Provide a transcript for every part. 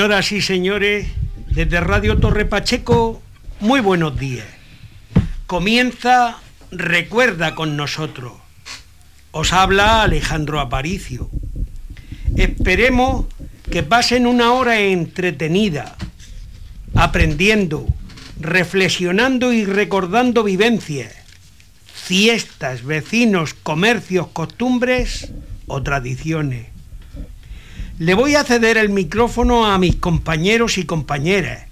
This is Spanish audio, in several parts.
Señoras y señores, desde Radio Torre Pacheco, muy buenos días. Comienza Recuerda con nosotros. Os habla Alejandro Aparicio. Esperemos que pasen una hora entretenida, aprendiendo, reflexionando y recordando vivencias, fiestas, vecinos, comercios, costumbres o tradiciones. Le voy a ceder el micrófono a mis compañeros y compañeras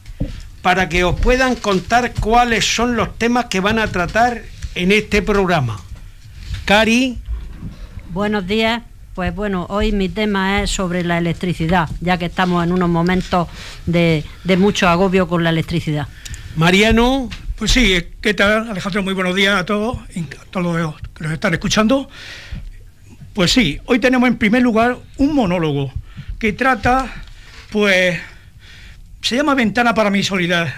para que os puedan contar cuáles son los temas que van a tratar en este programa. Cari. Buenos días. Pues bueno, hoy mi tema es sobre la electricidad, ya que estamos en unos momentos de, mucho agobio con la electricidad. Mariano. Pues sí, ¿qué tal Alejandro? Muy buenos días a todos, a todos los que nos están escuchando. Pues sí, hoy tenemos en primer lugar un monólogo que trata, pues, se llama Ventana para mi soledad.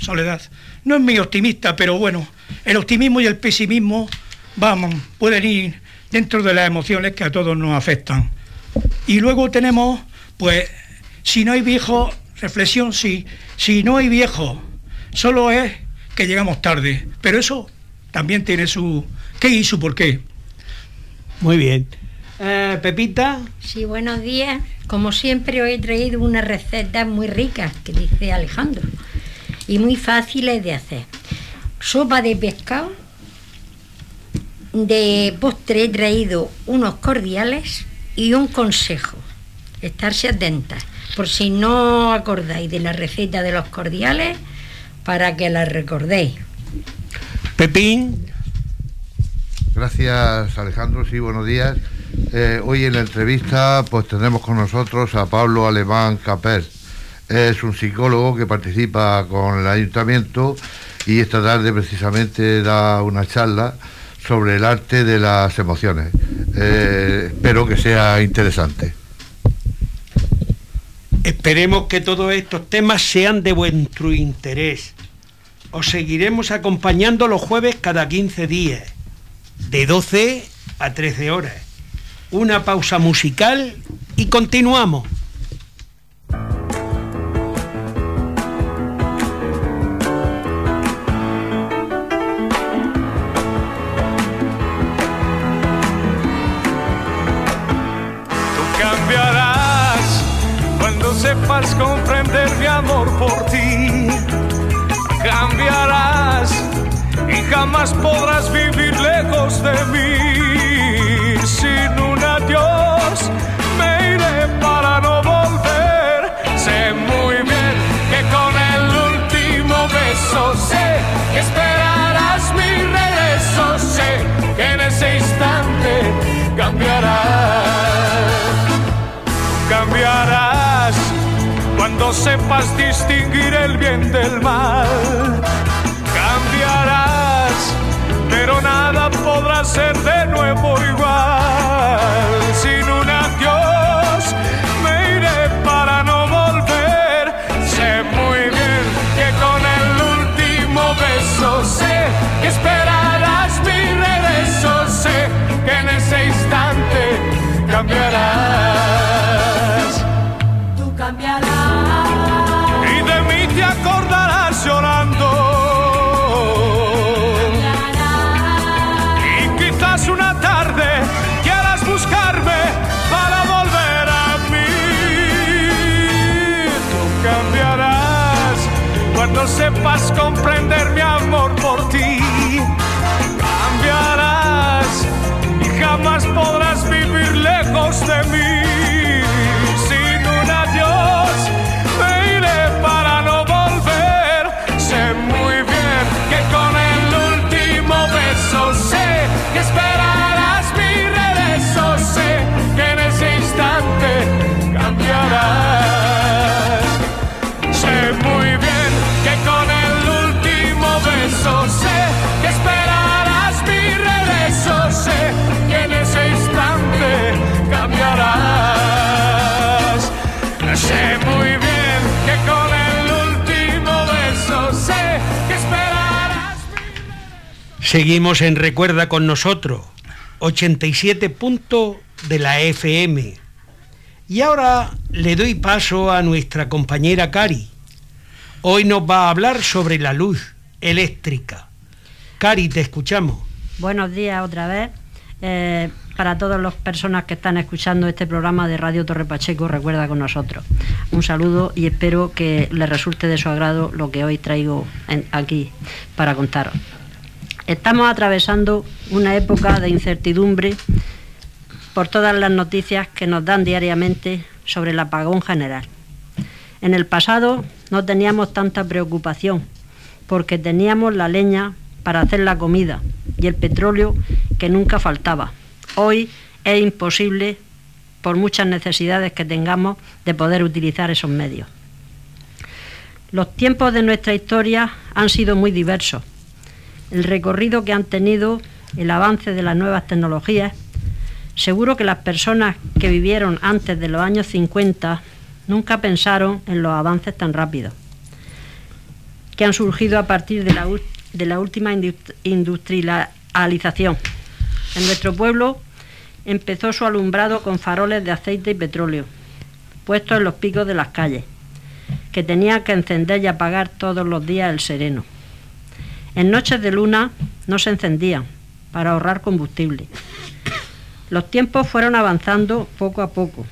soledad. No es muy optimista, pero bueno, el optimismo y el pesimismo, vamos, pueden ir dentro de las emociones que a todos nos afectan. Y luego tenemos, pues, si no hay viejo, reflexión, sí, si no hay viejo, solo es que llegamos tarde, pero eso también tiene su qué y su por qué. Muy bien. Eh, Pepita. Sí, buenos días. Como siempre, hoy he traído unas recetas muy ricas, que dice Alejandro, y muy fáciles de hacer. Sopa de pescado de postre he traído unos cordiales y un consejo. Estarse atentas. Por si no acordáis de la receta de los cordiales, para que la recordéis. Pepín. Gracias Alejandro, sí, buenos días. Eh, hoy en la entrevista pues tendremos con nosotros a Pablo Alemán Capel. Es un psicólogo que participa con el ayuntamiento y esta tarde precisamente da una charla sobre el arte de las emociones. Eh, espero que sea interesante. Esperemos que todos estos temas sean de vuestro interés. Os seguiremos acompañando los jueves cada 15 días, de 12 a 13 horas. Una pausa musical y continuamos. sepas comprender mi amor por ti. Cambiarás y jamás podrás vivir lejos de mí. Me iré para no volver. Sé muy bien que con el último beso sé que esperarás mi regreso. Sé que en ese instante cambiarás. Cambiarás cuando sepas distinguir el bien del mal. Cambiarás, pero nada podrá ser de nuevo igual. Sin un Seguimos en Recuerda con nosotros, 87 puntos de la FM. Y ahora le doy paso a nuestra compañera Cari. Hoy nos va a hablar sobre la luz eléctrica. Cari, te escuchamos. Buenos días otra vez. Eh, para todas las personas que están escuchando este programa de Radio Torre Pacheco, recuerda con nosotros. Un saludo y espero que les resulte de su agrado lo que hoy traigo aquí para contaros. Estamos atravesando una época de incertidumbre por todas las noticias que nos dan diariamente sobre el apagón general. En el pasado no teníamos tanta preocupación porque teníamos la leña para hacer la comida y el petróleo que nunca faltaba. Hoy es imposible, por muchas necesidades que tengamos, de poder utilizar esos medios. Los tiempos de nuestra historia han sido muy diversos. El recorrido que han tenido, el avance de las nuevas tecnologías, seguro que las personas que vivieron antes de los años 50 nunca pensaron en los avances tan rápidos que han surgido a partir de la, de la última industrialización. En nuestro pueblo empezó su alumbrado con faroles de aceite y petróleo, puestos en los picos de las calles, que tenía que encender y apagar todos los días el sereno. En noches de luna no se encendían para ahorrar combustible. Los tiempos fueron avanzando poco a poco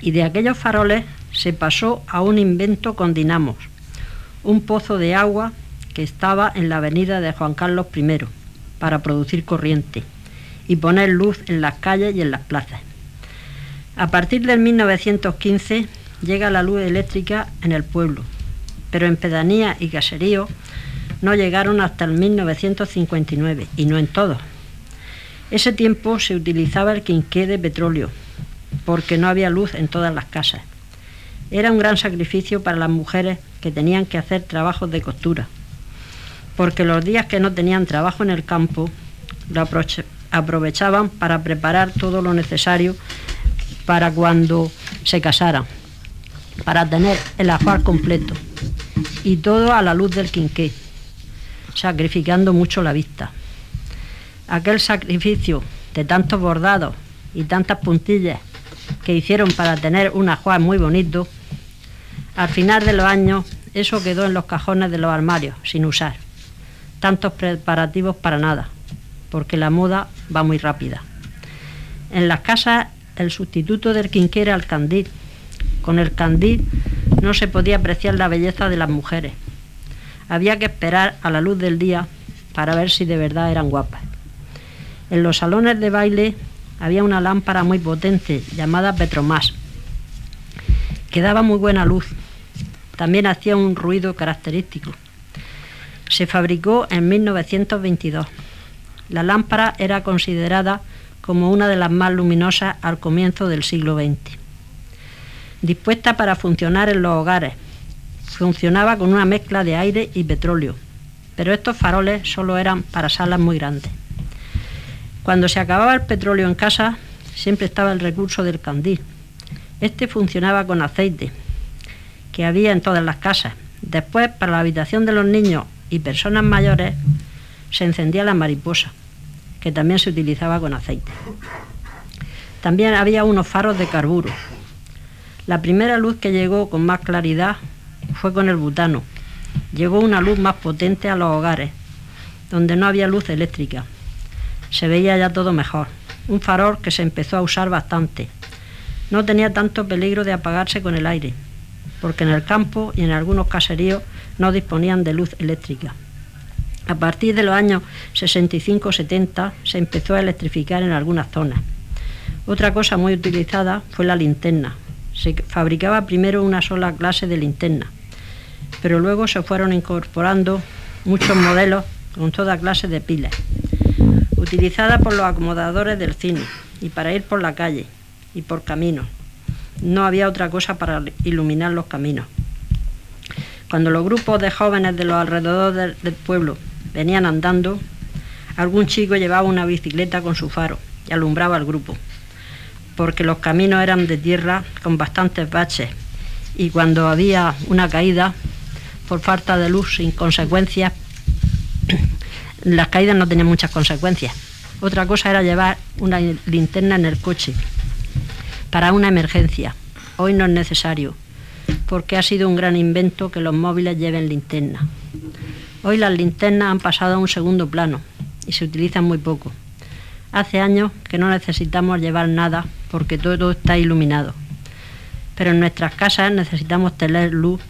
y de aquellos faroles se pasó a un invento con dinamos, un pozo de agua que estaba en la avenida de Juan Carlos I para producir corriente y poner luz en las calles y en las plazas. A partir del 1915 llega la luz eléctrica en el pueblo, pero en pedanía y caserío no llegaron hasta el 1959 y no en todos. Ese tiempo se utilizaba el quinqué de petróleo porque no había luz en todas las casas. Era un gran sacrificio para las mujeres que tenían que hacer trabajos de costura, porque los días que no tenían trabajo en el campo lo aprovechaban para preparar todo lo necesario para cuando se casaran, para tener el ajuar completo, y todo a la luz del quinqué, sacrificando mucho la vista. Aquel sacrificio de tantos bordados y tantas puntillas que hicieron para tener un ajuar muy bonito, al final de los años eso quedó en los cajones de los armarios, sin usar. Tantos preparativos para nada porque la moda va muy rápida. En las casas el sustituto del quinqué era el candil. Con el candil no se podía apreciar la belleza de las mujeres. Había que esperar a la luz del día para ver si de verdad eran guapas. En los salones de baile había una lámpara muy potente llamada Petromás, que daba muy buena luz. También hacía un ruido característico. Se fabricó en 1922 la lámpara era considerada como una de las más luminosas al comienzo del siglo XX. Dispuesta para funcionar en los hogares, funcionaba con una mezcla de aire y petróleo, pero estos faroles solo eran para salas muy grandes. Cuando se acababa el petróleo en casa, siempre estaba el recurso del candil. Este funcionaba con aceite, que había en todas las casas. Después, para la habitación de los niños y personas mayores, se encendía la mariposa, que también se utilizaba con aceite. También había unos faros de carburo. La primera luz que llegó con más claridad fue con el butano. Llegó una luz más potente a los hogares, donde no había luz eléctrica. Se veía ya todo mejor. Un farol que se empezó a usar bastante. No tenía tanto peligro de apagarse con el aire, porque en el campo y en algunos caseríos no disponían de luz eléctrica. A partir de los años 65-70 se empezó a electrificar en algunas zonas. Otra cosa muy utilizada fue la linterna. Se fabricaba primero una sola clase de linterna, pero luego se fueron incorporando muchos modelos con toda clase de pilas, utilizada por los acomodadores del cine y para ir por la calle y por caminos. No había otra cosa para iluminar los caminos. Cuando los grupos de jóvenes de los alrededores del pueblo venían andando, algún chico llevaba una bicicleta con su faro y alumbraba al grupo, porque los caminos eran de tierra con bastantes baches y cuando había una caída por falta de luz sin consecuencias, las caídas no tenían muchas consecuencias. Otra cosa era llevar una linterna en el coche para una emergencia. Hoy no es necesario, porque ha sido un gran invento que los móviles lleven linterna. Hoy las linternas han pasado a un segundo plano y se utilizan muy poco. Hace años que no necesitamos llevar nada porque todo está iluminado. Pero en nuestras casas necesitamos tener luz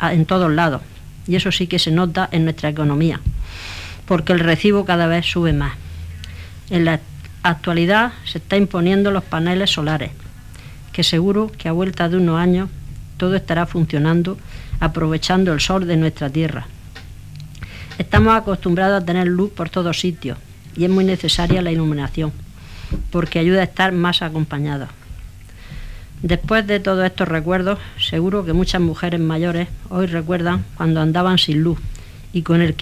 en todos lados. Y eso sí que se nota en nuestra economía, porque el recibo cada vez sube más. En la actualidad se está imponiendo los paneles solares, que seguro que a vuelta de unos años todo estará funcionando aprovechando el sol de nuestra tierra. Estamos acostumbrados a tener luz por todos sitios y es muy necesaria la iluminación, porque ayuda a estar más acompañados. Después de todos estos recuerdos, seguro que muchas mujeres mayores hoy recuerdan cuando andaban sin luz y con el,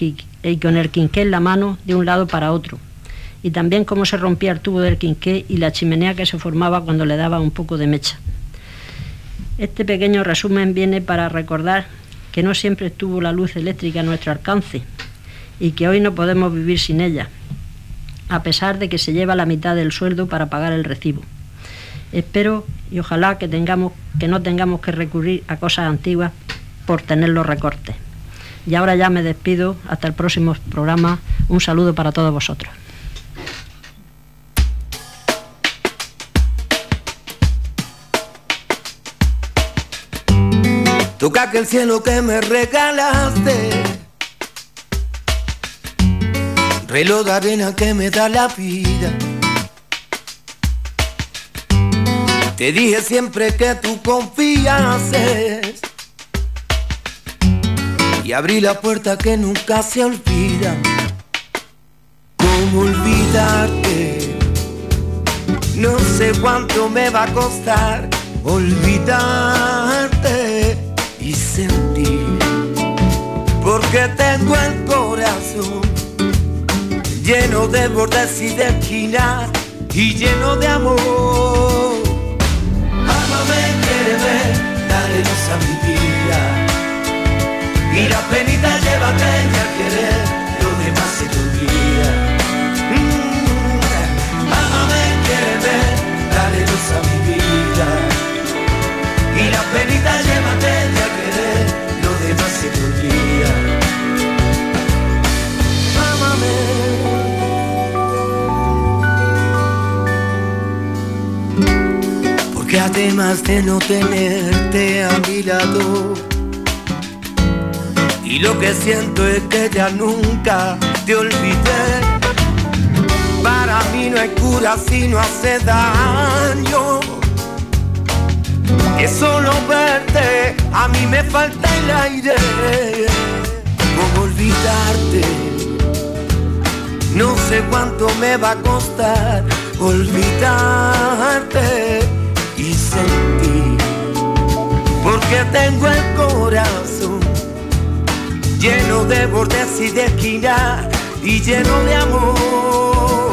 y con el quinqué en la mano de un lado para otro, y también cómo se rompía el tubo del quinqué y la chimenea que se formaba cuando le daba un poco de mecha. Este pequeño resumen viene para recordar que no siempre estuvo la luz eléctrica a nuestro alcance y que hoy no podemos vivir sin ella, a pesar de que se lleva la mitad del sueldo para pagar el recibo. Espero y ojalá que, tengamos, que no tengamos que recurrir a cosas antiguas por tener los recortes. Y ahora ya me despido, hasta el próximo programa. Un saludo para todos vosotros. Toca que el cielo que me regalaste reloj de arena que me da la vida. Te dije siempre que tú confiases y abrí la puerta que nunca se olvida. ¿Cómo olvidarte? No sé cuánto me va a costar olvidarte y sentir, porque tengo el corazón lleno de bordes y de esquinas y lleno de amor. Amame, ver, dale luz a mi vida. Y la penita llévate a querer, lo demás se te olvida. Mm, Amame, ver, dale luz a mi vida. Y la penita Porque además de no tenerte a mi lado, y lo que siento es que ya nunca te olvidé. Para mí no hay cura si no hace daño. Es solo verte, a mí me falta el aire. ¿Cómo olvidarte? No sé cuánto me va a costar olvidarte porque tengo el corazón lleno de bordes y de esquina y lleno de amor.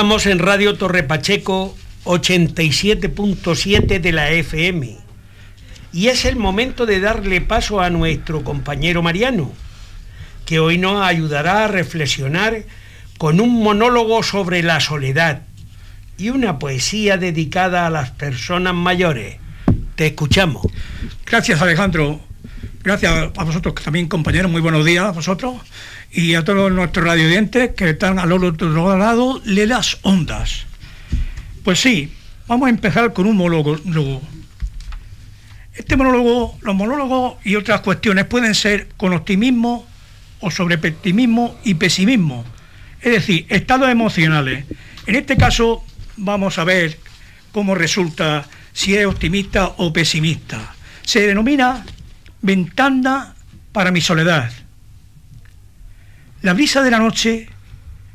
Estamos en Radio Torre Pacheco 87.7 de la FM. Y es el momento de darle paso a nuestro compañero Mariano, que hoy nos ayudará a reflexionar con un monólogo sobre la soledad y una poesía dedicada a las personas mayores. Te escuchamos. Gracias Alejandro. Gracias a vosotros también, compañeros, muy buenos días a vosotros y a todos nuestros radiodientes que están al otro lado de las ondas. Pues sí, vamos a empezar con un monólogo. Este monólogo, los monólogos y otras cuestiones pueden ser con optimismo o sobre pesimismo y pesimismo, es decir, estados emocionales. En este caso vamos a ver cómo resulta si es optimista o pesimista. Se denomina ventana para mi soledad. La brisa de la noche,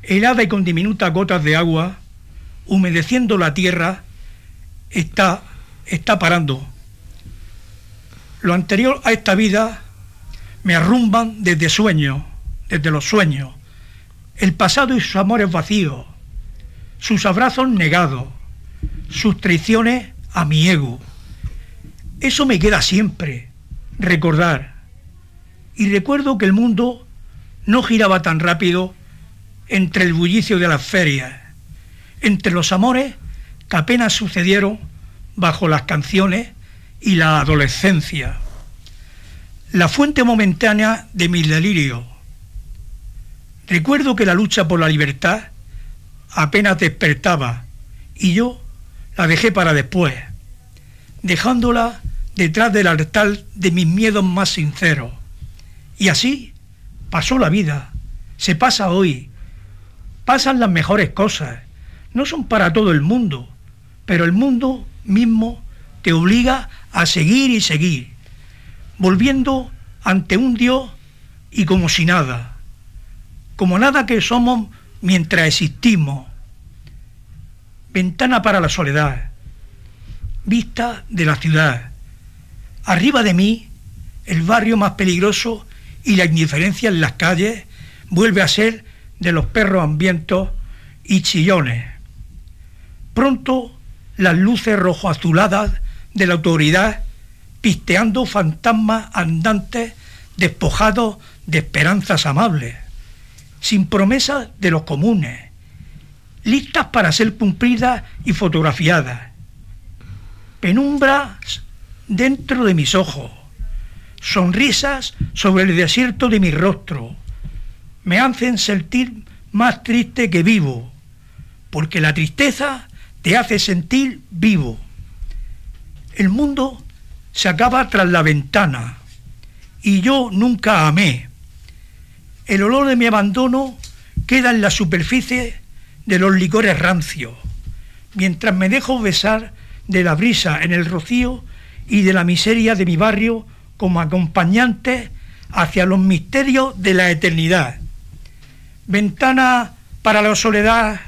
helada y con diminutas gotas de agua, humedeciendo la tierra, está, está parando. Lo anterior a esta vida me arrumban desde sueños, desde los sueños, el pasado y sus amores vacíos, sus abrazos negados, sus traiciones a mi ego. Eso me queda siempre, recordar. Y recuerdo que el mundo no giraba tan rápido entre el bullicio de las ferias, entre los amores que apenas sucedieron bajo las canciones y la adolescencia. La fuente momentánea de mi delirio. Recuerdo que la lucha por la libertad apenas despertaba y yo la dejé para después, dejándola detrás del altar de mis miedos más sinceros. Y así pasó la vida, se pasa hoy, pasan las mejores cosas, no son para todo el mundo, pero el mundo mismo te obliga a seguir y seguir, volviendo ante un Dios y como si nada, como nada que somos mientras existimos. Ventana para la soledad, vista de la ciudad, Arriba de mí, el barrio más peligroso y la indiferencia en las calles vuelve a ser de los perros hambrientos y chillones. Pronto las luces rojo azuladas de la autoridad pisteando fantasmas andantes despojados de esperanzas amables, sin promesas de los comunes, listas para ser cumplidas y fotografiadas. Penumbras dentro de mis ojos, sonrisas sobre el desierto de mi rostro, me hacen sentir más triste que vivo, porque la tristeza te hace sentir vivo. El mundo se acaba tras la ventana y yo nunca amé. El olor de mi abandono queda en la superficie de los licores rancios, mientras me dejo besar de la brisa en el rocío y de la miseria de mi barrio como acompañante hacia los misterios de la eternidad. Ventana para la soledad,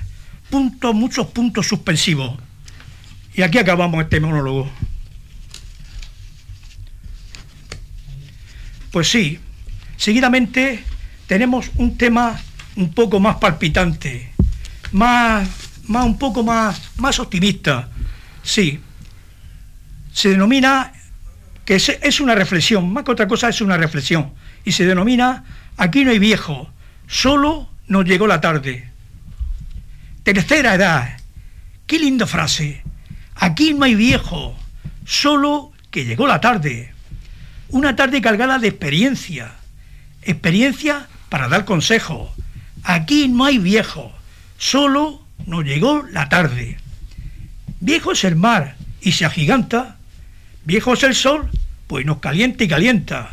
puntos, muchos puntos suspensivos. Y aquí acabamos este monólogo. Pues sí, seguidamente tenemos un tema un poco más palpitante, más, más un poco más, más optimista. Sí, se denomina, que es una reflexión, más que otra cosa es una reflexión, y se denomina Aquí no hay viejo, solo nos llegó la tarde. Tercera edad, qué linda frase, aquí no hay viejo, solo que llegó la tarde. Una tarde cargada de experiencia, experiencia para dar consejo. Aquí no hay viejo, solo nos llegó la tarde. Viejo es el mar y se agiganta Viejo es el sol, pues nos calienta y calienta.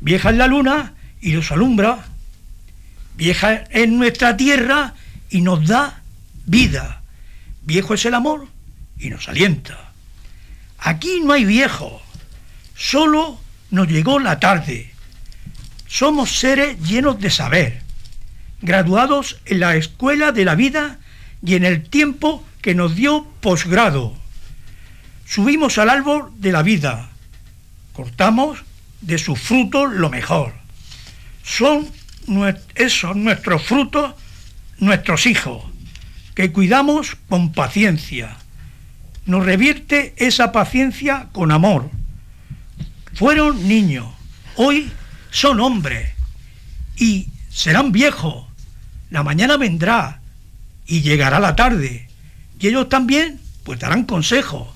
Vieja es la luna y nos alumbra. Vieja es nuestra tierra y nos da vida. Viejo es el amor y nos alienta. Aquí no hay viejo, solo nos llegó la tarde. Somos seres llenos de saber, graduados en la escuela de la vida y en el tiempo que nos dio posgrado Subimos al árbol de la vida, cortamos de sus frutos lo mejor. Son esos nuestros frutos, nuestros hijos, que cuidamos con paciencia. Nos revierte esa paciencia con amor. Fueron niños, hoy son hombres y serán viejos. La mañana vendrá y llegará la tarde. Y ellos también pues darán consejos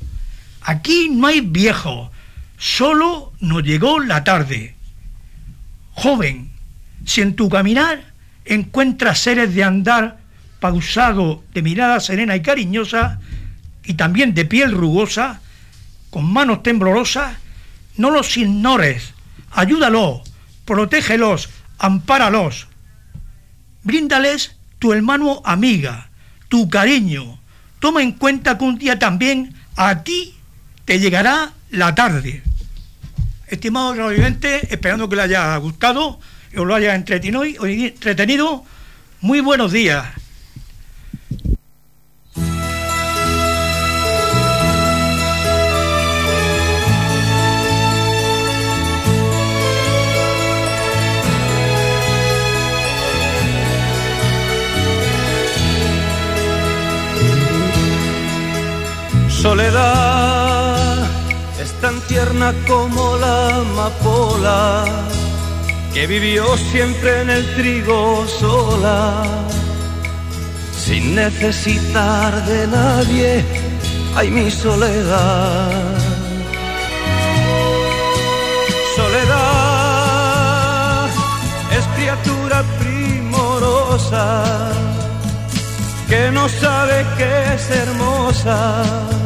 Aquí no hay viejo, solo nos llegó la tarde. Joven, si en tu caminar encuentras seres de andar pausado, de mirada serena y cariñosa, y también de piel rugosa, con manos temblorosas, no los ignores, ayúdalos, protégelos, ampáralos. Bríndales tu hermano amiga, tu cariño. Toma en cuenta que un día también a ti te llegará la tarde. Estimados oyentes, esperando que les haya gustado os lo haya entretenido, muy buenos días. Soledad tan tierna como la amapola que vivió siempre en el trigo sola, sin necesitar de nadie. Ay, mi soledad. Soledad es criatura primorosa que no sabe que es hermosa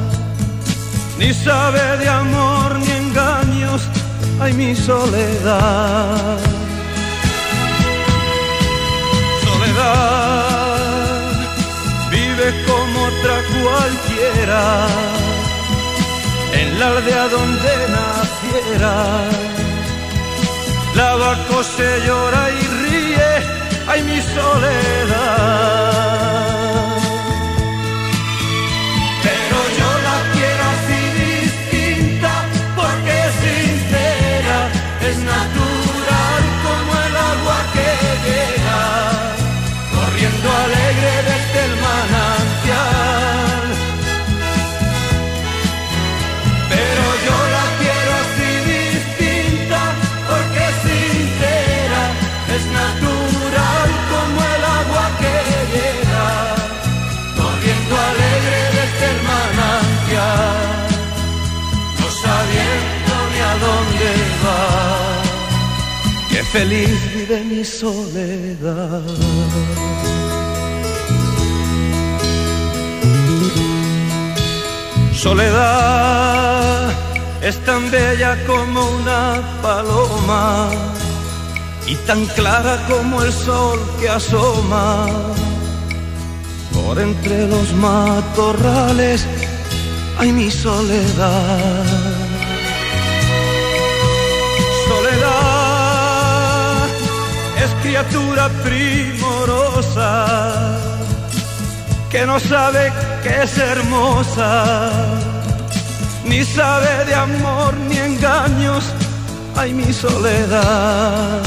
ni sabe de amor ni engaños, ay mi soledad. Soledad vive como otra cualquiera, en la aldea donde naciera. La vaca se llora y ríe, ay mi soledad. Feliz vive mi soledad. Soledad es tan bella como una paloma y tan clara como el sol que asoma por entre los matorrales. Ay, mi soledad. Criatura primorosa que no sabe que es hermosa, ni sabe de amor ni engaños, ay mi soledad.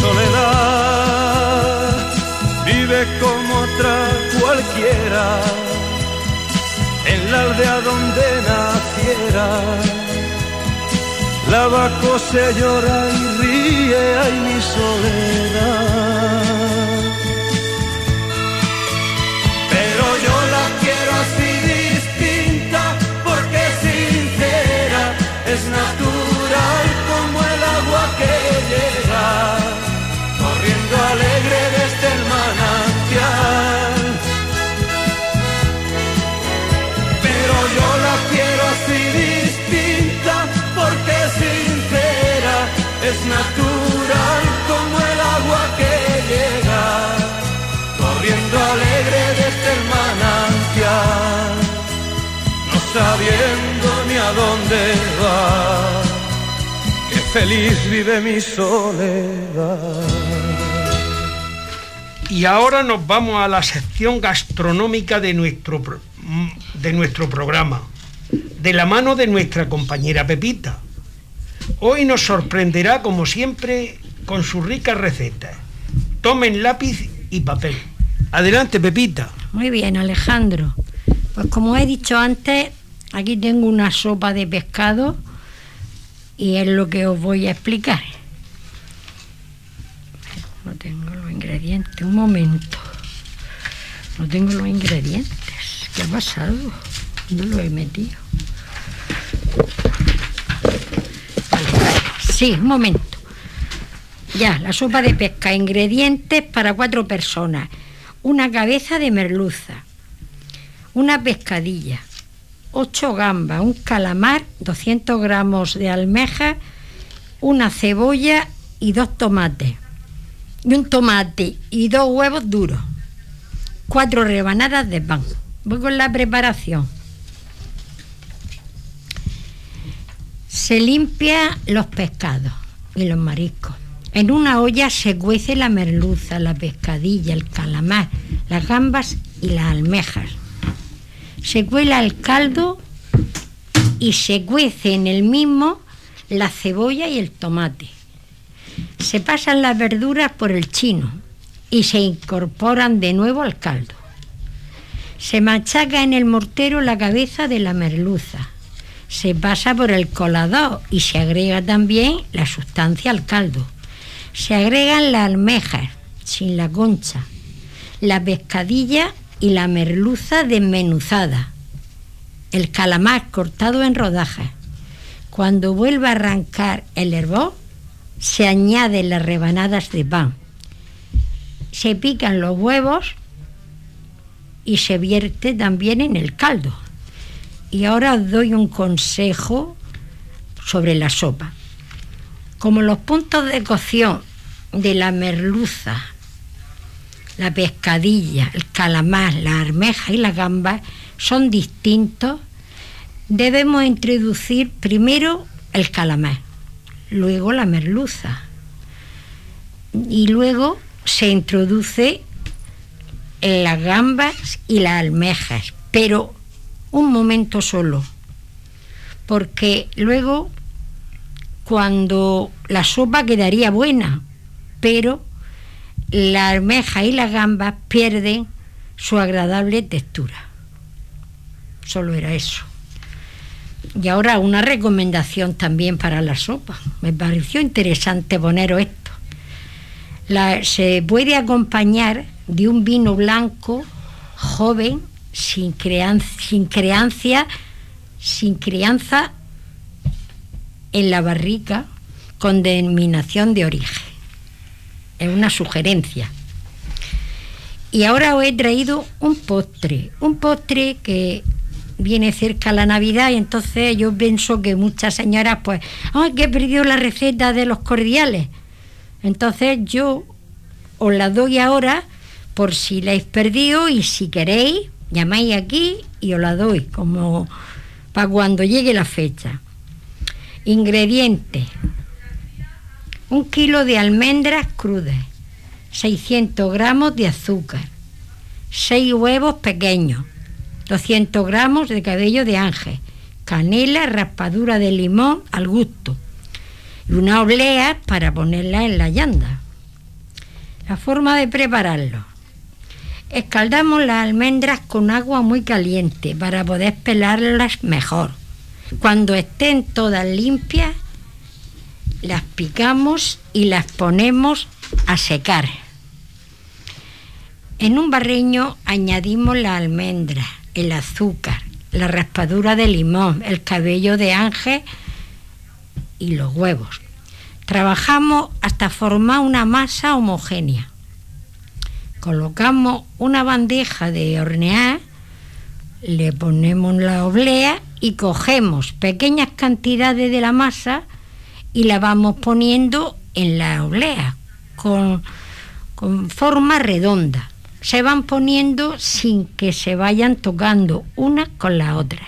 Soledad vive como otra cualquiera en la aldea donde naciera la vaca se llora y ríe, ay mi soledad. Pero yo la quiero así distinta, porque sincera, es natural como el agua que llega, corriendo alegre desde es natural como el agua que llega, corriendo alegre desde el manantial, no sabiendo ni a dónde va, que feliz vive mi soledad. Y ahora nos vamos a la sección gastronómica de nuestro programa de la mano de nuestra compañera Pepita. Hoy nos sorprenderá, como siempre, con sus ricas recetas. Tomen lápiz y papel. Adelante, Pepita. Muy bien, Alejandro. Pues como he dicho antes, aquí tengo una sopa de pescado y es lo que os voy a explicar. No tengo los ingredientes, un momento. No tengo los ingredientes. ¿Qué ha pasado? No lo he metido. Sí, un momento. Ya, la sopa de pesca. Ingredientes para cuatro personas. Una cabeza de merluza. Una pescadilla. Ocho gambas. Un calamar. 200 gramos de almeja. Una cebolla y dos tomates. Y un tomate y dos huevos duros. Cuatro rebanadas de pan. Voy con la preparación. Se limpia los pescados y los mariscos. En una olla se cuece la merluza, la pescadilla, el calamar, las gambas y las almejas. Se cuela el caldo y se cuece en el mismo la cebolla y el tomate. Se pasan las verduras por el chino y se incorporan de nuevo al caldo. Se machaca en el mortero la cabeza de la merluza. Se pasa por el colador y se agrega también la sustancia al caldo. Se agregan las almejas sin la concha, la pescadilla y la merluza desmenuzada, el calamar cortado en rodajas. Cuando vuelve a arrancar el hervor, se añaden las rebanadas de pan. Se pican los huevos y se vierte también en el caldo. Y ahora doy un consejo sobre la sopa. Como los puntos de cocción de la merluza, la pescadilla, el calamar, la armeja y la gamba son distintos, debemos introducir primero el calamar, luego la merluza y luego se introduce las gambas y las almejas, pero un momento solo, porque luego cuando la sopa quedaría buena, pero la almeja y las gambas pierden su agradable textura. Solo era eso. Y ahora una recomendación también para la sopa. Me pareció interesante poneros esto. La- se puede acompañar de un vino blanco joven, sin, crean- sin crianza, sin crianza en la barrica, con denominación de origen. Es una sugerencia. Y ahora os he traído un postre, un postre que viene cerca la Navidad y entonces yo pienso que muchas señoras pues, ay, que he perdido la receta de los cordiales. Entonces yo os la doy ahora por si la habéis perdido y si queréis, llamáis aquí y os la doy como para cuando llegue la fecha. Ingredientes. Un kilo de almendras crudas, 600 gramos de azúcar, 6 huevos pequeños, 200 gramos de cabello de ángel, canela, raspadura de limón al gusto y una oblea para ponerla en la llanda. La forma de prepararlo. Escaldamos las almendras con agua muy caliente para poder pelarlas mejor. Cuando estén todas limpias, las picamos y las ponemos a secar. En un barreño añadimos la almendra, el azúcar, la raspadura de limón, el cabello de ángel y los huevos. Trabajamos hasta formar una masa homogénea. Colocamos una bandeja de hornear, le ponemos la oblea y cogemos pequeñas cantidades de la masa y la vamos poniendo en la oblea con, con forma redonda. Se van poniendo sin que se vayan tocando una con la otra.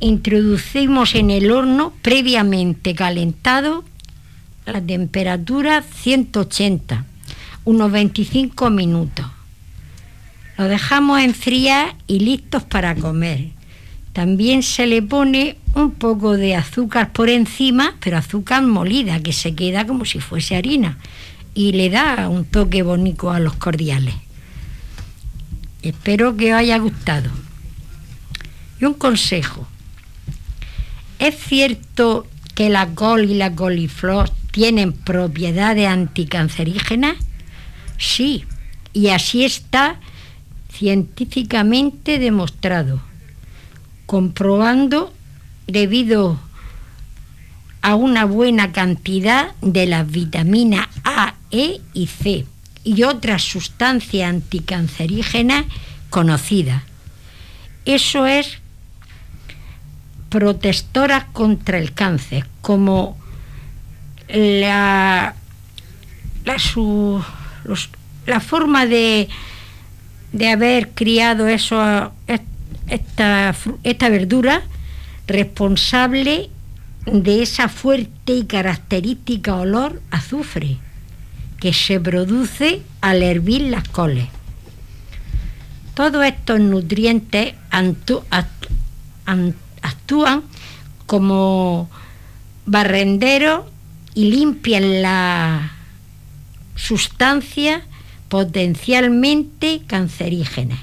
Introducimos en el horno previamente calentado la temperatura 180, unos 25 minutos. Lo dejamos enfriar y listos para comer. También se le pone un poco de azúcar por encima, pero azúcar molida, que se queda como si fuese harina. Y le da un toque bonito a los cordiales. Espero que os haya gustado. Y un consejo. ¿Es cierto que la col y la coliflor tienen propiedades anticancerígenas? Sí, y así está científicamente demostrado. comprobando debido a una buena cantidad de las vitaminas A, E y C y otras sustancias anticancerígenas conocidas. Eso es protectoras contra el cáncer, como la, su- los- la forma de, de haber criado eso, es- esta, esta verdura responsable de esa fuerte y característica olor azufre que se produce al hervir las coles. Todos estos nutrientes actúan como barrenderos y limpian la sustancias potencialmente cancerígenas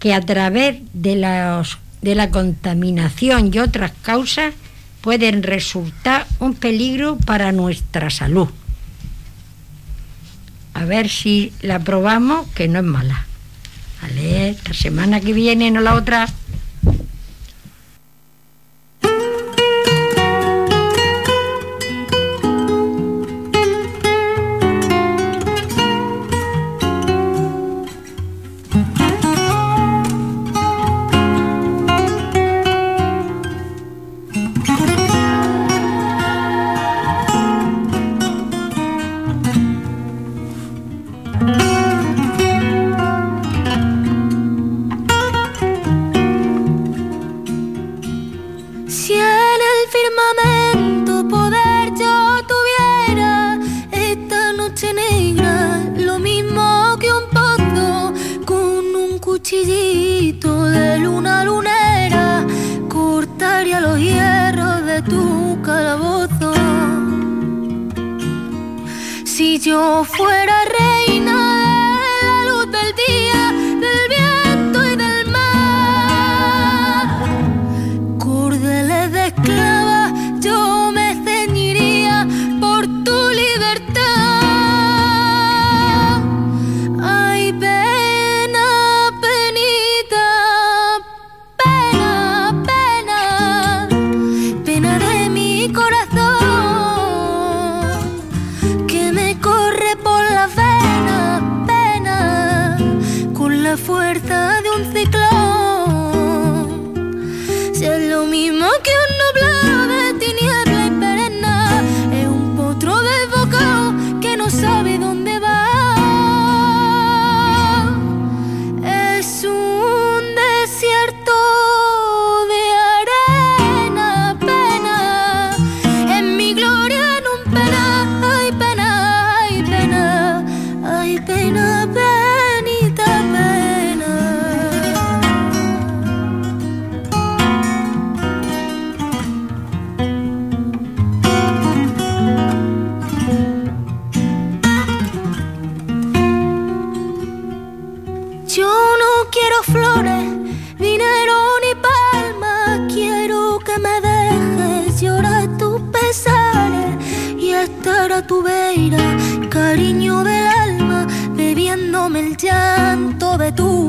que a través de, los- de la contaminación y otras causas pueden resultar un peligro para nuestra salud. A ver si la probamos, que no es mala. Vale, esta semana que viene, no la otra.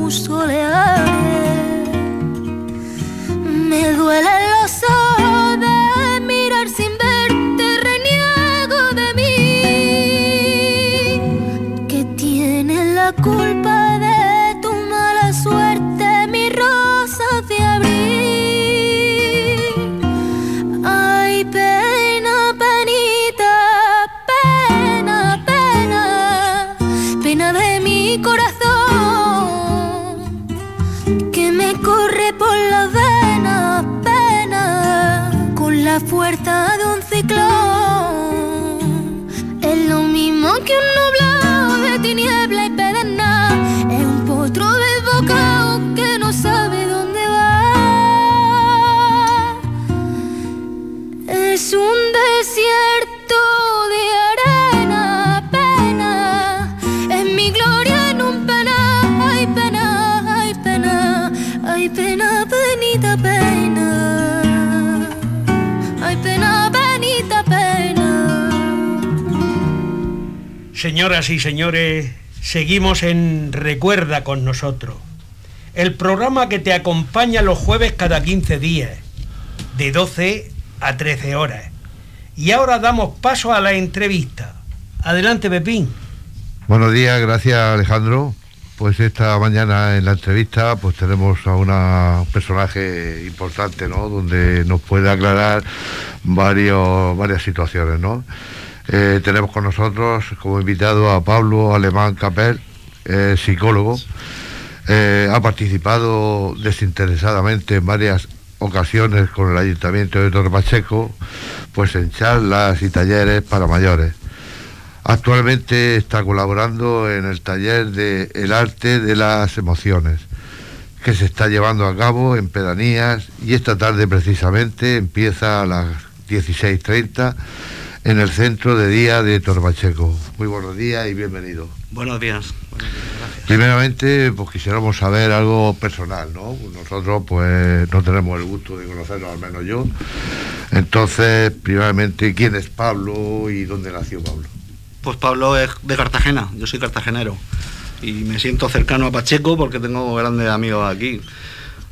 De tus soleares. Ay pena, penita pena, ay pena, penita pena. Señoras y señores, seguimos en Recuerda con nosotros. el programa que te acompaña los jueves cada 15 días, de 12 a 13 horas. Y ahora damos paso a la entrevista. Adelante, Pepín. Buenos días, gracias Alejandro. Pues esta mañana en la entrevista pues tenemos a una- un personaje importante, ¿no? Donde nos puede aclarar varios, varias situaciones, ¿no? Eh, tenemos con nosotros como invitado a Pablo Alemán Capel, eh, psicólogo. Eh, ha participado desinteresadamente en varias ocasiones con el Ayuntamiento de Torre Pacheco, pues en charlas y talleres para mayores. Actualmente está colaborando en el taller de El arte de las emociones, que se está llevando a cabo en pedanías y esta tarde precisamente empieza a las 16.30 en el centro de día de Torbacheco. Muy buenos días y bienvenido. Buenos días. Buenos días, gracias. Primeramente, pues quisiéramos saber algo personal, ¿no? Nosotros, pues, no tenemos el gusto de conocernos, al menos yo. Entonces, primeramente, ¿quién es Pablo y dónde nació Pablo? Pues Pablo es de Cartagena, yo soy cartagenero y me siento cercano a Pacheco porque tengo grandes amigos aquí.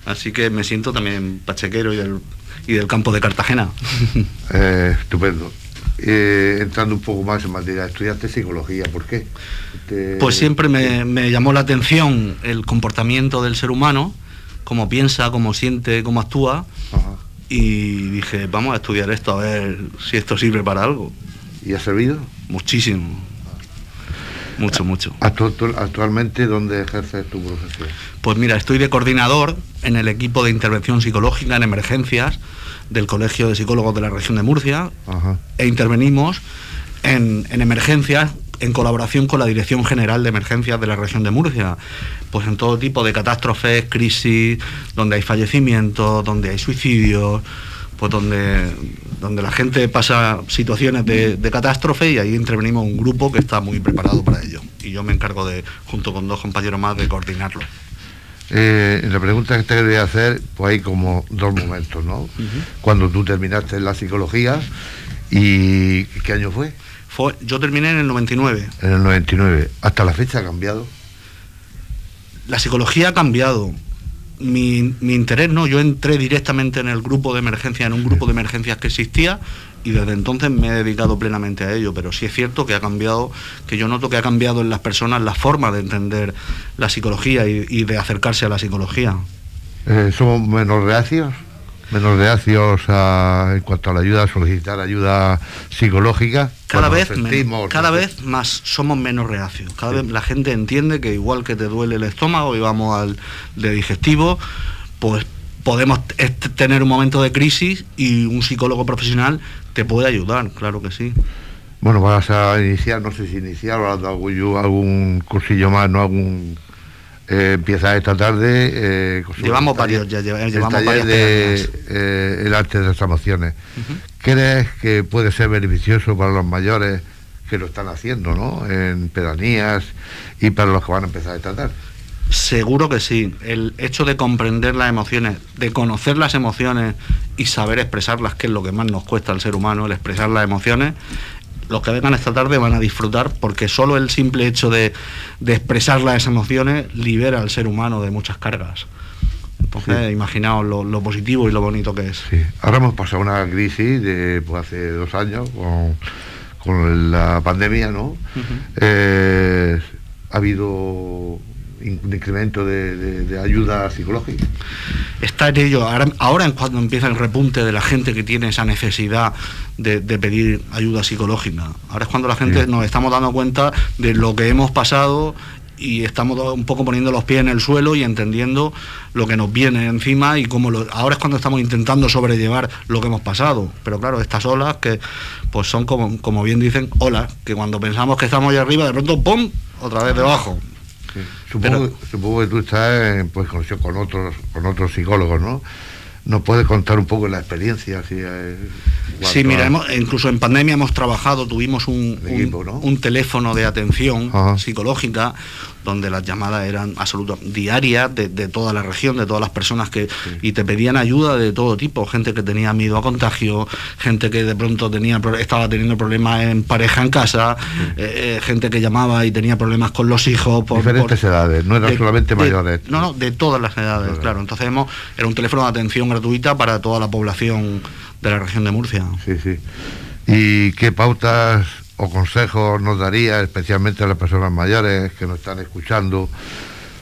Así que me siento también pachequero y del, y del campo de Cartagena. Eh, estupendo. Eh, entrando un poco más en materia, estudiaste psicología, ¿por qué? Te- Pues siempre me, me llamó la atención el comportamiento del ser humano, cómo piensa, cómo siente, cómo actúa. Ajá. Y dije, vamos a estudiar esto, a ver si esto sirve para algo. ¿Y ha servido? Muchísimo. Mucho, mucho. Actu- actu- Actualmente, ¿dónde ejerces tu profesión? Pues mira, estoy de coordinador en el equipo de intervención psicológica en emergencias del Colegio de Psicólogos de la región de Murcia Ajá. e intervenimos en, en emergencias en colaboración con la Dirección General de Emergencias de la región de Murcia, pues en todo tipo de catástrofes, crisis, donde hay fallecimientos, donde hay suicidios, pues donde, donde la gente pasa situaciones de, de catástrofe y ahí intervenimos un grupo que está muy preparado para ello. Y yo me encargo de, junto con dos compañeros más, de coordinarlo. Eh, la pregunta que te quería hacer, pues hay como dos momentos, ¿no? Cuando tú terminaste la psicología y ¿qué año fue? Fue, yo terminé en el 99. En el 99. ¿Hasta la fecha ha cambiado? La psicología ha cambiado. Mi, mi interés no, yo entré directamente en el grupo de emergencias, en un grupo de emergencias que existía y desde entonces me he dedicado plenamente a ello, pero sí es cierto que ha cambiado, que yo noto que ha cambiado en las personas la forma de entender la psicología y, y de acercarse a la psicología. Eh, ¿Somos menos reacios? Menos reacios a- en cuanto a la ayuda, a solicitar ayuda psicológica. Cada vez, sentimos, cada no vez más somos menos reacios. Cada vez la gente entiende que igual que te duele el estómago y vamos al de digestivo, pues podemos tener un momento de crisis y un psicólogo profesional te puede ayudar, claro que sí. Bueno, vas a iniciar, no sé si iniciar o has dado algún, algún cursillo más, ¿no? Algún, eh, empieza esta tarde. eh, Llevamos el varios, ya lleva- el llevamos taller varias de eh, el arte de las emociones. ¿Crees que puede ser beneficioso para los mayores que lo están haciendo, ¿no? En pedanías y para los que van a empezar a tratar. Seguro que sí. El hecho de comprender las emociones, de conocer las emociones y saber expresarlas, que es lo que más nos cuesta al ser humano, el expresar las emociones, los que vengan esta tarde van a disfrutar porque solo el simple hecho de, de expresar las emociones libera al ser humano de muchas cargas. Entonces, Sí. imaginaos lo, lo positivo y lo bonito que es. Sí. Ahora hemos pasado una crisis de pues, hace dos años con, con la pandemia, ¿no? Eh, ha habido un incremento de, de- de ayuda psicológica. está en ello. Ahora, ahora es cuando empieza el repunte de la gente que tiene esa necesidad de, de pedir ayuda psicológica. Ahora es cuando la gente Sí. nos estamos dando cuenta de lo que hemos pasado y estamos un poco poniendo los pies en el suelo y entendiendo lo que nos viene encima y cómo lo, ahora es cuando estamos intentando sobrellevar lo que hemos pasado. Pero claro, estas olas que pues son como, como bien dicen, olas, que cuando pensamos que estamos allá arriba, de pronto ¡pum! otra vez debajo. Sí. Supongo, Pero- supongo que tú estás en pues, conexión con otros, con otros psicólogos, ¿no? ¿Nos puedes contar un poco la experiencia? Si, eh, Sí, mira, a- hemos- incluso en pandemia hemos trabajado, tuvimos un, equipo, ¿no? un teléfono de atención Ajá. psicológica donde las llamadas eran absolutamente diarias de, de toda la región, de todas las personas que y te pedían ayuda de todo tipo, gente que tenía miedo a contagio, gente que de pronto tenía estaba teniendo problemas en pareja en casa, eh, eh, gente que llamaba y tenía problemas con los hijos por, Diferentes por- edades, no eran de- solamente de- mayores. No, no, de todas las edades, Claro. claro. Entonces hemos, era un teléfono de atención gratuita para toda la población de la región de Murcia. Sí, sí. ¿Y qué pautas o consejos nos daría, especialmente a las personas mayores que nos están escuchando,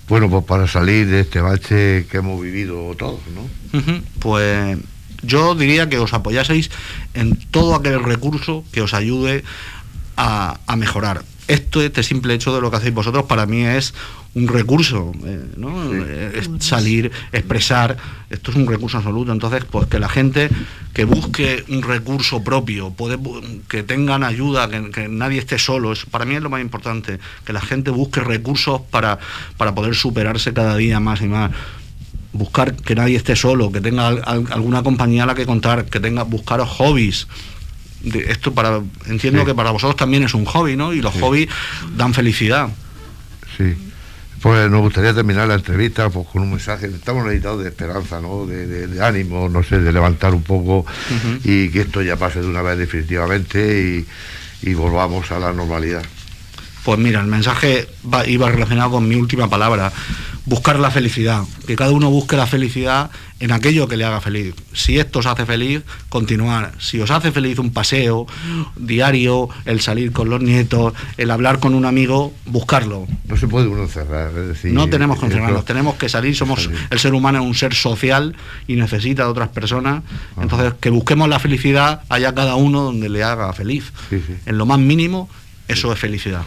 bueno, pues para salir de este bache que hemos vivido todos, ¿no? Pues yo diría que os apoyaseis en todo aquel recurso que os ayude a, a mejorar. Esto, este simple hecho de lo que hacéis vosotros, para mí es un recurso, eh, ¿no? Eh, es salir, expresar, esto es un recurso absoluto. Entonces, pues que la gente que busque un recurso propio, puede que tengan ayuda, que, que nadie esté solo, es, para mí es lo más importante, que la gente busque recursos para, para poder superarse cada día más y más buscar que nadie esté solo, que tenga al- al- alguna compañía a la que contar, que tenga buscaros hobbies. De- esto para entiendo Sí. que para vosotros también es un hobby, ¿no? Y los hobbies dan felicidad. Sí. Pues nos gustaría terminar la entrevista pues, con un mensaje, estamos necesitados de esperanza, ¿no? De, de- de ánimo, no sé, de levantar un poco y que esto ya pase de una vez definitivamente y, y volvamos a la normalidad. Pues mira, el mensaje va- iba relacionado con mi última palabra, buscar la felicidad, que cada uno busque la felicidad en aquello que le haga feliz. Si esto os hace feliz, continuar. Si os hace feliz un paseo diario, el salir con los nietos, el hablar con un amigo, buscarlo. No se puede uno encerrar, es decir... No tenemos que encerrarnos, esto- tenemos que salir, somos salir. el ser humano es un ser social y necesita de otras personas. Entonces, que busquemos la felicidad allá cada uno donde le haga feliz. Sí, sí. En lo más mínimo, eso es felicidad.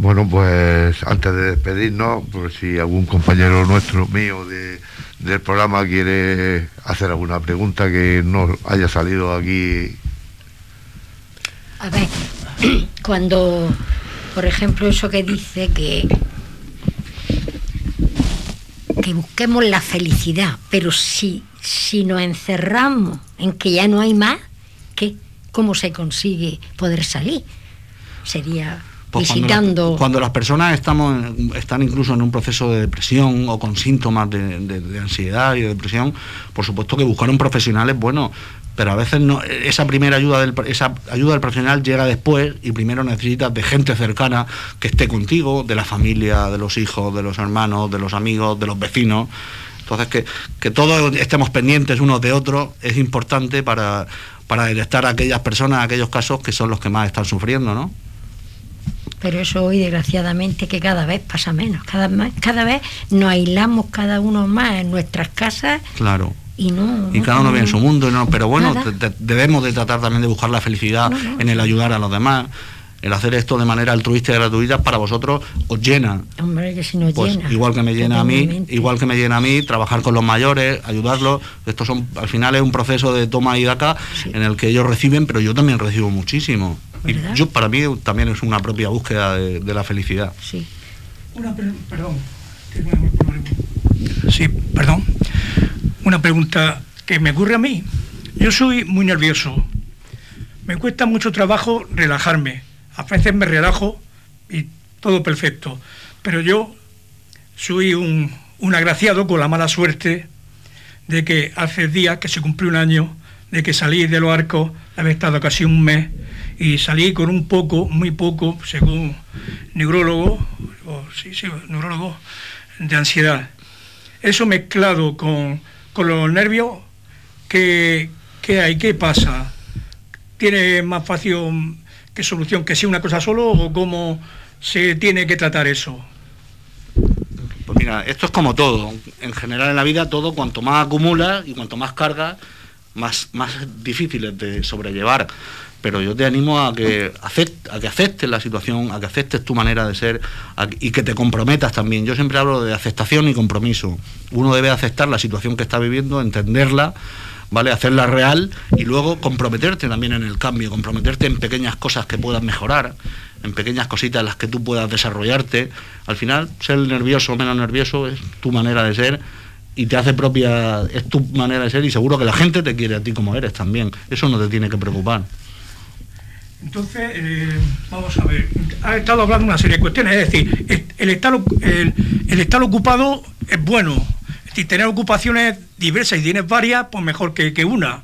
Bueno, pues antes de despedirnos, por si algún compañero nuestro, mío, de, del programa quiere hacer alguna pregunta que no haya salido aquí. A ver, cuando, por ejemplo, eso que dice que que busquemos la felicidad, pero si, si nos encerramos en que ya no hay más, ¿qué? ¿Cómo se consigue poder salir? Sería Pues cuando, visitando... la- cuando las personas estamos en- están incluso en un proceso de depresión o con síntomas de, de- de ansiedad y de depresión, por supuesto que buscar un profesional es bueno, pero a veces no, esa primera ayuda del, esa ayuda del profesional llega después y primero necesitas de gente cercana que esté contigo, de la familia, de los hijos, de los hermanos, de los amigos, de los vecinos. Entonces que, que todos estemos pendientes unos de otros es importante para, para detectar a aquellas personas, aquellos casos que son los que más están sufriendo, ¿no? Pero eso hoy, desgraciadamente, que cada vez pasa menos. Cada, cada vez nos aislamos cada uno más en nuestras casas Claro. y no... y cada uno vive en su mundo, y no, pero bueno, te- debemos de tratar también de buscar la felicidad No, no, en el ayudar a los demás. El hacer esto de manera altruista y gratuita para vosotros os llena. Hombre, que si nos Pues llena. igual que me llena a mí, igual que me llena a mí, trabajar con los mayores, ayudarlos. Esto son, al final es un proceso de toma y daca Sí. en el que ellos reciben, pero yo también recibo muchísimo. Yo para mí también es una propia búsqueda de, de la felicidad. Sí. Una perdón. Sí, perdón. Una pregunta que me ocurre a mí. Yo soy muy nervioso. Me cuesta mucho trabajo relajarme. A veces me relajo y todo perfecto. Pero yo soy un, un agraciado con la mala suerte de que hace días que se cumplió un año de que salí de los arcos, había estado casi un mes, y salí con un poco, muy poco, según neurólogo, o, sí, sí, neurólogo, de ansiedad. Eso mezclado con, con los nervios, ¿qué, qué hay? ¿Qué pasa? ¿Tiene más fácil que solución que si una cosa solo o cómo se tiene que tratar eso? Pues mira, esto es como todo. En general en la vida todo, cuanto más acumulas y cuanto más cargas, más, más difícil es de sobrellevar. Pero yo te animo a que, acept- a que aceptes la situación, a que aceptes tu manera de ser y que te comprometas también. Yo siempre hablo de aceptación y compromiso. Uno debe aceptar la situación que está viviendo, entenderla, ¿vale? Hacerla real y luego comprometerte también en el cambio, comprometerte en pequeñas cosas que puedas mejorar, en pequeñas cositas en las que tú puedas desarrollarte. Al final, ser nervioso o menos nervioso es tu manera de ser y te hace propia, es tu manera de ser y seguro que la gente te quiere a ti como eres también. Eso no te tiene que preocupar. Entonces, eh, vamos a ver, ha estado hablando de una serie de cuestiones, es decir, el, estar, el, el estar ocupado es bueno, es decir, tener ocupaciones diversas y tienes varias, pues mejor que, que una.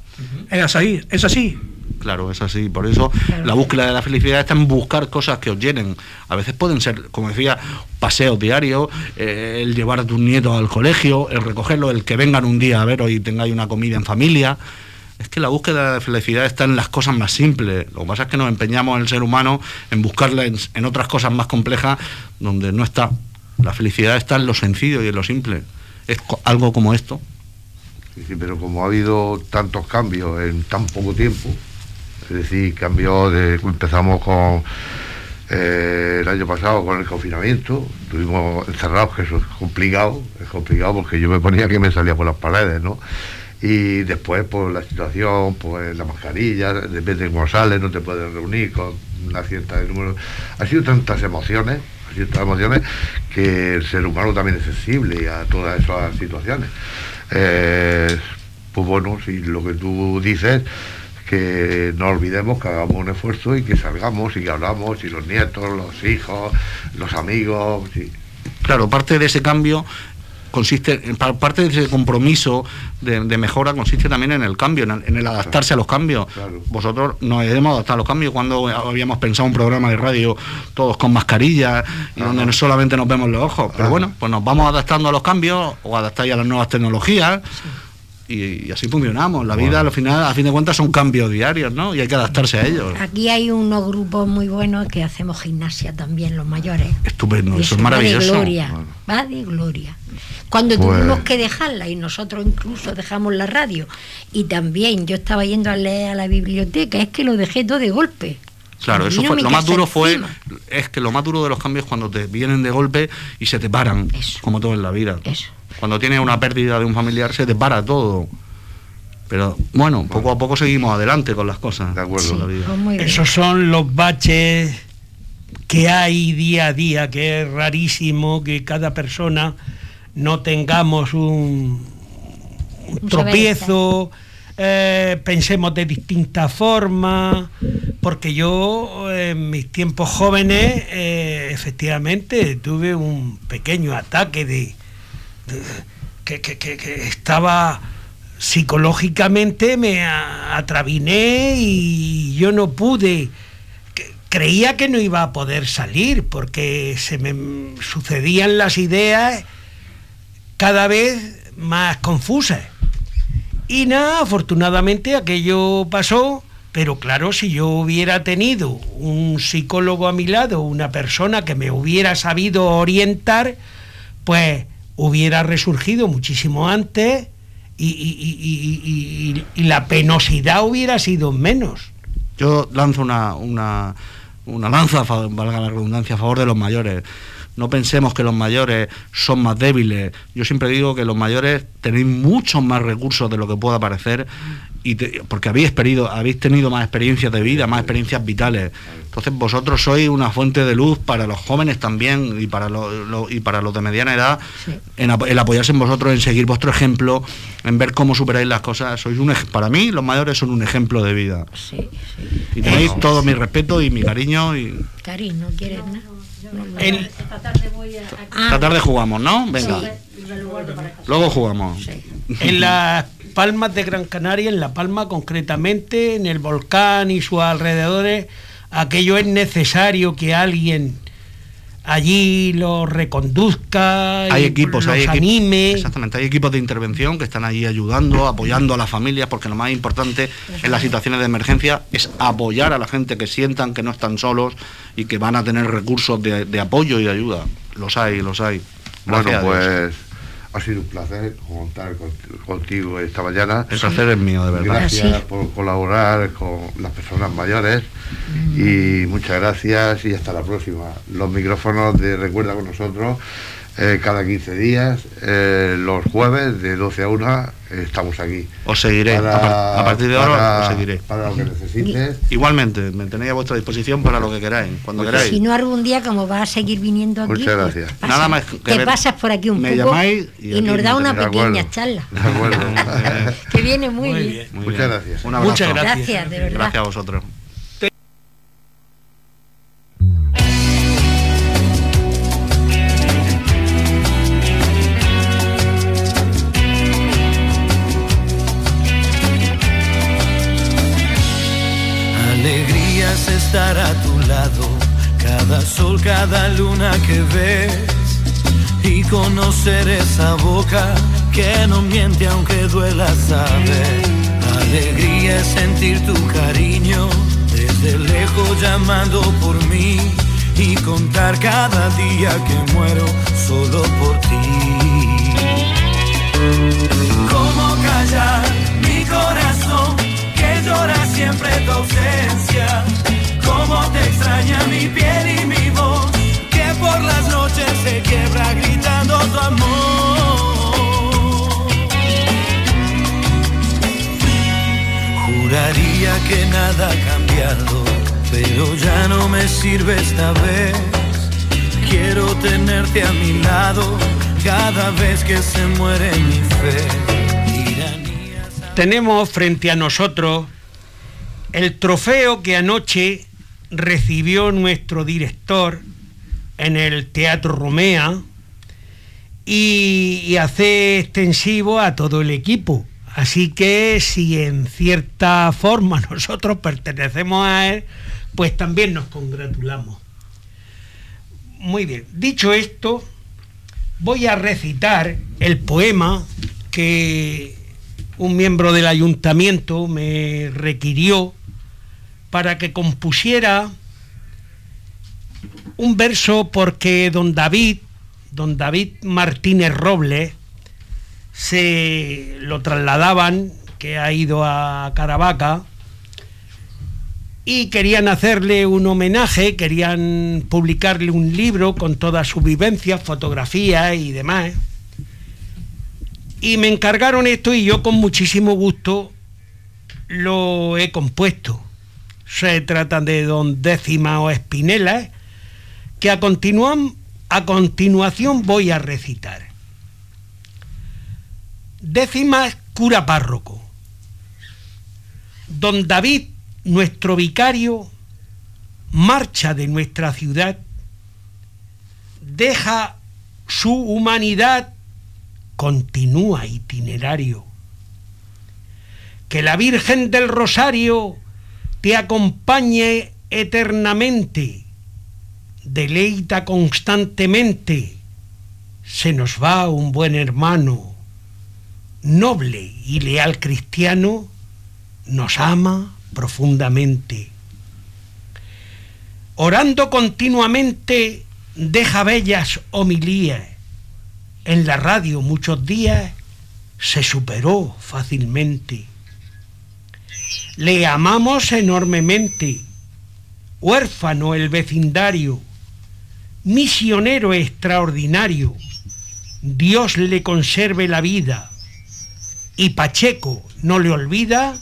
Es así, es así. Claro, es así. Por eso la búsqueda de la felicidad está en buscar cosas que os llenen. A veces pueden ser, como decía, paseos diarios, eh, el llevar a tus nietos al colegio, el recogerlos, el que vengan un día a veros y tengáis una comida en familia. Es que la búsqueda de felicidad está en las cosas más simples. Lo que pasa es que nos empeñamos el ser humano en buscarla en, en otras cosas más complejas donde no está. La felicidad está en lo sencillo y en lo simple. Es algo como esto. Sí, sí, pero como ha habido tantos cambios en tan poco tiempo, es decir, cambios de empezamos con eh, el año pasado con el confinamiento, estuvimos encerrados, que eso es complicado, es complicado porque yo me ponía que me salía por las paredes, ¿no? Y después, pues la situación, pues la mascarilla, depende de cómo sales, no te puedes reunir con una cierta número. Ha sido tantas emociones, ha sido tantas emociones que el ser humano también es sensible a todas esas situaciones. Eh, pues bueno, si lo que tú dices, que no olvidemos que hagamos un esfuerzo y que salgamos y que hablamos, y los nietos, los hijos, los amigos, y- Claro, parte de ese cambio consiste, parte de ese compromiso de, de mejora consiste también en el cambio, en el, en el adaptarse a los cambios. Claro. Vosotros nos hemos adaptado a los cambios cuando habíamos pensado un programa de radio todos con mascarillas y Ajá. donde no solamente nos vemos los ojos. Pero Ajá. bueno, pues nos vamos adaptando a los cambios o adaptáis a las nuevas tecnologías. Y, y así funcionamos. La vida al final, a fin de cuentas, son cambios diarios, ¿no? Y hay que adaptarse a ellos. Aquí hay unos grupos muy buenos que hacemos gimnasia también, los mayores. Estupendo, Y eso es va maravilloso. de gloria, Bueno. va de gloria. Cuando Pues- tuvimos que dejarla y nosotros incluso dejamos la radio y también yo estaba yendo a leer a la biblioteca, es que lo dejé todo de golpe. Claro, eso fue lo más duro fue es que lo más duro de los cambios es cuando te vienen de golpe y se te paran, Eso. como todo en la vida. Eso. Cuando tienes una pérdida de un familiar se te para todo. Pero bueno, poco a poco seguimos adelante con las cosas. De acuerdo. la vida. Pues. Esos son los baches que hay día a día, que es rarísimo que cada persona no tengamos un, tropiezo, eh, pensemos de distintas formas, porque yo en mis tiempos jóvenes eh, efectivamente tuve un pequeño ataque de, de- que, estaba psicológicamente me a- atrabiné y yo no pude creía que no iba a poder salir porque se me sucedían las ideas cada vez más confusas. Y nada, afortunadamente aquello pasó, pero claro, si yo hubiera tenido un psicólogo a mi lado, una persona que me hubiera sabido orientar, pues hubiera resurgido muchísimo antes y, y- y- y- la penosidad hubiera sido menos. Yo lanzo una, una, una lanza, valga la redundancia, a favor de los mayores. No pensemos que los mayores son más débiles. Yo siempre digo que los mayores tenéis muchos más recursos de lo que pueda parecer y te- porque habéis, experido- habéis tenido más experiencias de vida, más experiencias vitales. Entonces vosotros sois una fuente de luz para los jóvenes también y para, lo- lo- y para los de mediana edad, Sí. en apoyarse en vosotros, en seguir vuestro ejemplo, en ver cómo superáis las cosas. Sois un, para mí los mayores son un ejemplo de vida. Sí, sí. Y tenéis todo mi respeto y mi cariño y Cari, ¿no quieres nada? En- Esta tarde voy a... esta tarde jugamos, ¿no? Venga. Luego jugamos. En las palmas de Gran Canaria, en La Palma concretamente, en el volcán y sus alrededores, aquello es necesario que alguien allí lo reconduzca, Hay y equipos, los hay equipos. anime. Exactamente, hay equipos de intervención que están allí ayudando, apoyando a las familias, porque lo más importante en las situaciones de emergencia es apoyar a la gente que sientan que no están solos y que van a tener recursos de, de apoyo y de ayuda. Los hay, los hay. Bueno, Gracias a Dios. pues ha sido un placer contar con- contigo esta mañana. El placer es mío, de verdad. Gracias Ah, sí. por colaborar con las personas mayores y muchas gracias y hasta la próxima. Los micrófonos de Recuerda con nosotros eh, cada 15 días, eh, los jueves de 12 a 1 eh, estamos aquí. Os seguiré. Para- a, par- a partir de ahora para- os seguiré. Para lo que necesites. Igualmente, me tenéis a vuestra disposición para lo que queráis, cuando Muchas queráis. Si no algún día, como vas a seguir viniendo aquí, Muchas pues gracias. pasa- Nada más que te ver- pasas por aquí un me poco llamáis y nos da una pequeña acuerdo. charla. De acuerdo. que viene muy, Muy bien. bien. Muy Muchas bien. gracias. Un abrazo. Muchas gracias. Gracias, de verdad. Gracias a vosotros. Cada vez que se muere mi fe. Tenemos frente a nosotros el trofeo que anoche recibió nuestro director en el Teatro Romea y, y hace extensivo a todo el equipo. Así que si en cierta forma nosotros pertenecemos a él, pues también nos congratulamos. Muy bien, dicho esto, voy a recitar el poema que un miembro del ayuntamiento me requirió para que compusiera un verso porque don David, don David Martínez Robles, se lo trasladaban, que ha ido a Caravaca, y querían hacerle un homenaje, querían publicarle un libro con todas sus vivencias, fotografías y demás. Y me encargaron esto y yo con muchísimo gusto lo he compuesto. Se trata de don Décima o Espinela, que a, a continuación voy a recitar. Décima cura párroco. Don David, nuestro vicario, marcha de nuestra ciudad, deja su humanidad, continúa itinerario. Que la Virgen del Rosario te acompañe eternamente, deleita constantemente. Se nos va un buen hermano, noble y leal cristiano, nos ama profundamente. Orando continuamente, deja bellas homilías. En la radio muchos días se superó fácilmente. Le amamos enormemente. Huérfano el vecindario, misionero extraordinario. Dios le conserve la vida. Y Pacheco no le olvida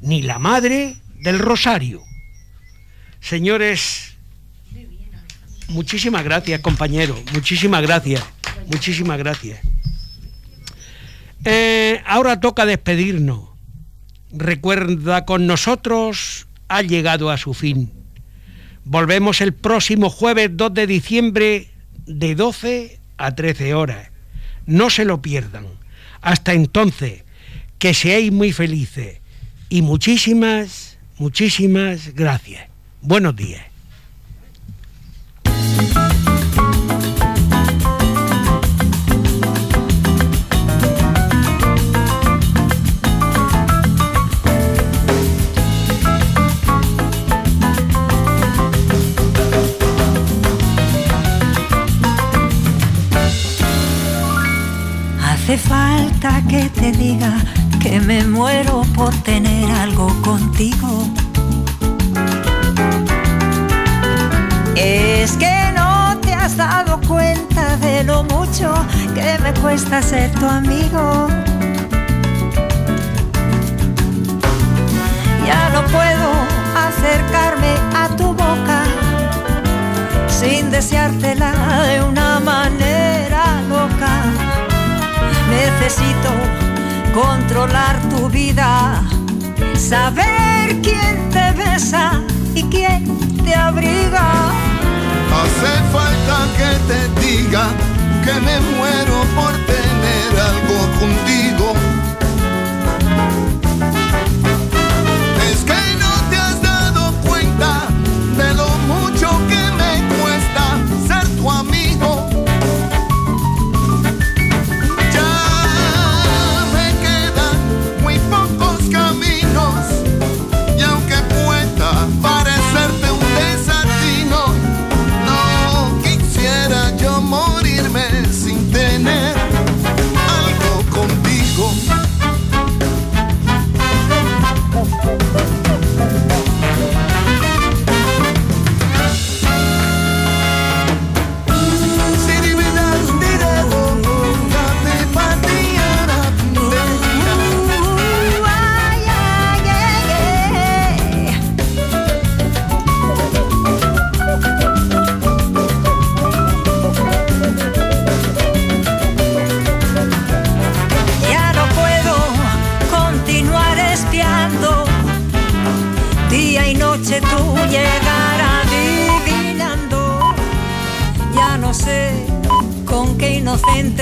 ni la madre del rosario. Señores, muchísimas gracias, compañeros. Muchísimas gracias. Muchísimas gracias. Eh, ahora toca despedirnos. Recuerda con nosotros ha llegado a su fin. Volvemos el próximo jueves 2 de diciembre de 12 a 13 horas. No se lo pierdan. Hasta entonces, que seáis muy felices y muchísimas, muchísimas gracias. Buenos días. Hace falta que te diga que me muero por tener algo contigo. Es que no te has dado cuenta de lo mucho que me cuesta ser tu amigo. Ya no puedo acercarme a tu boca sin deseártela de una manera loca. Necesito controlar tu vida, saber quién te besa y quién te abriga. Hace falta que te diga que me muero por tener algo contigo.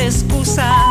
Con